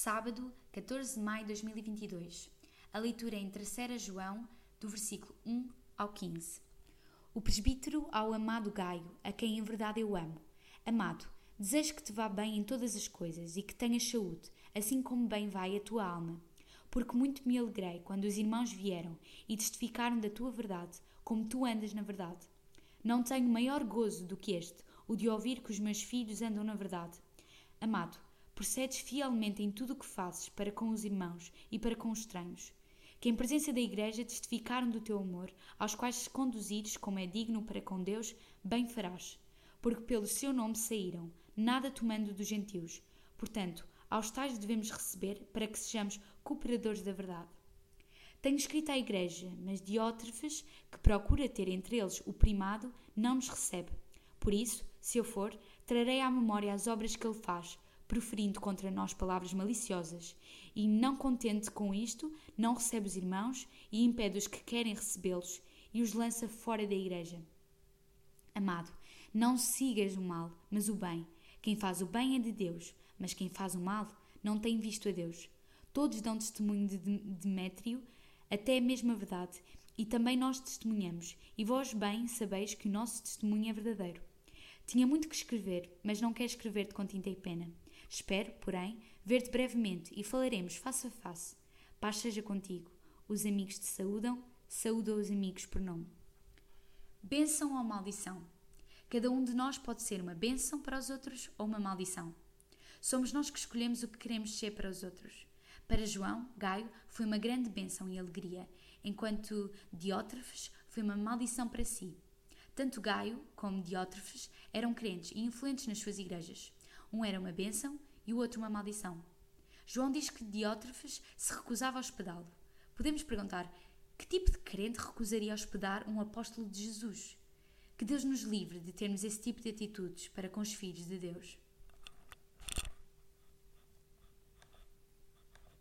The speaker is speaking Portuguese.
sábado, 14 de maio de 2022. A leitura é em 3 João, do versículo 1 ao 15. O presbítero ao amado Gaio, a quem em verdade eu amo. Amado, desejo que te vá bem em todas as coisas e que tenhas saúde, assim como bem vai a tua alma. Porque muito me alegrei quando os irmãos vieram e testificaram da tua verdade, como tu andas na verdade. Não tenho maior gozo do que este, o de ouvir que os meus filhos andam na verdade. Amado, procedes fielmente em tudo o que fazes para com os irmãos e para com os estranhos, que em presença da Igreja testificaram do teu amor, aos quais se conduzires como é digno para com Deus, bem farás, porque pelo seu nome saíram, nada tomando dos gentios. Portanto, aos tais devemos receber para que sejamos cooperadores da verdade. Tenho escrito à Igreja, mas Diótrefes, que procura ter entre eles o primado, não nos recebe. Por isso, se eu for, trarei à memória as obras que ele faz, proferindo contra nós palavras maliciosas, e, não contente com isto, não recebe os irmãos e impede os que querem recebê-los e os lança fora da igreja. Amado, não sigas o mal, mas o bem. Quem faz o bem é de Deus, mas quem faz o mal não tem visto a Deus. Todos dão testemunho de Demétrio, até a mesma verdade, e também nós testemunhamos, e vós bem sabeis que o nosso testemunho é verdadeiro. Tinha muito que escrever, mas não quero escrever-te com tinta e pena. Espero, porém, ver-te brevemente e falaremos face a face. Paz seja contigo. Os amigos te saúdam, saúda os amigos por nome. Bênção ou maldição? Cada um de nós pode ser uma bênção para os outros ou uma maldição. Somos nós que escolhemos o que queremos ser para os outros. Para João, Gaio foi uma grande bênção e alegria, enquanto Diótrefes foi uma maldição para si. Tanto Gaio como Diótrefes eram crentes e influentes nas suas igrejas. Um era uma bênção e o outro uma maldição. João diz que Diótrefes se recusava a hospedá-lo. Podemos perguntar: que tipo de crente recusaria hospedar um apóstolo de Jesus? Que Deus nos livre de termos esse tipo de atitudes para com os filhos de Deus.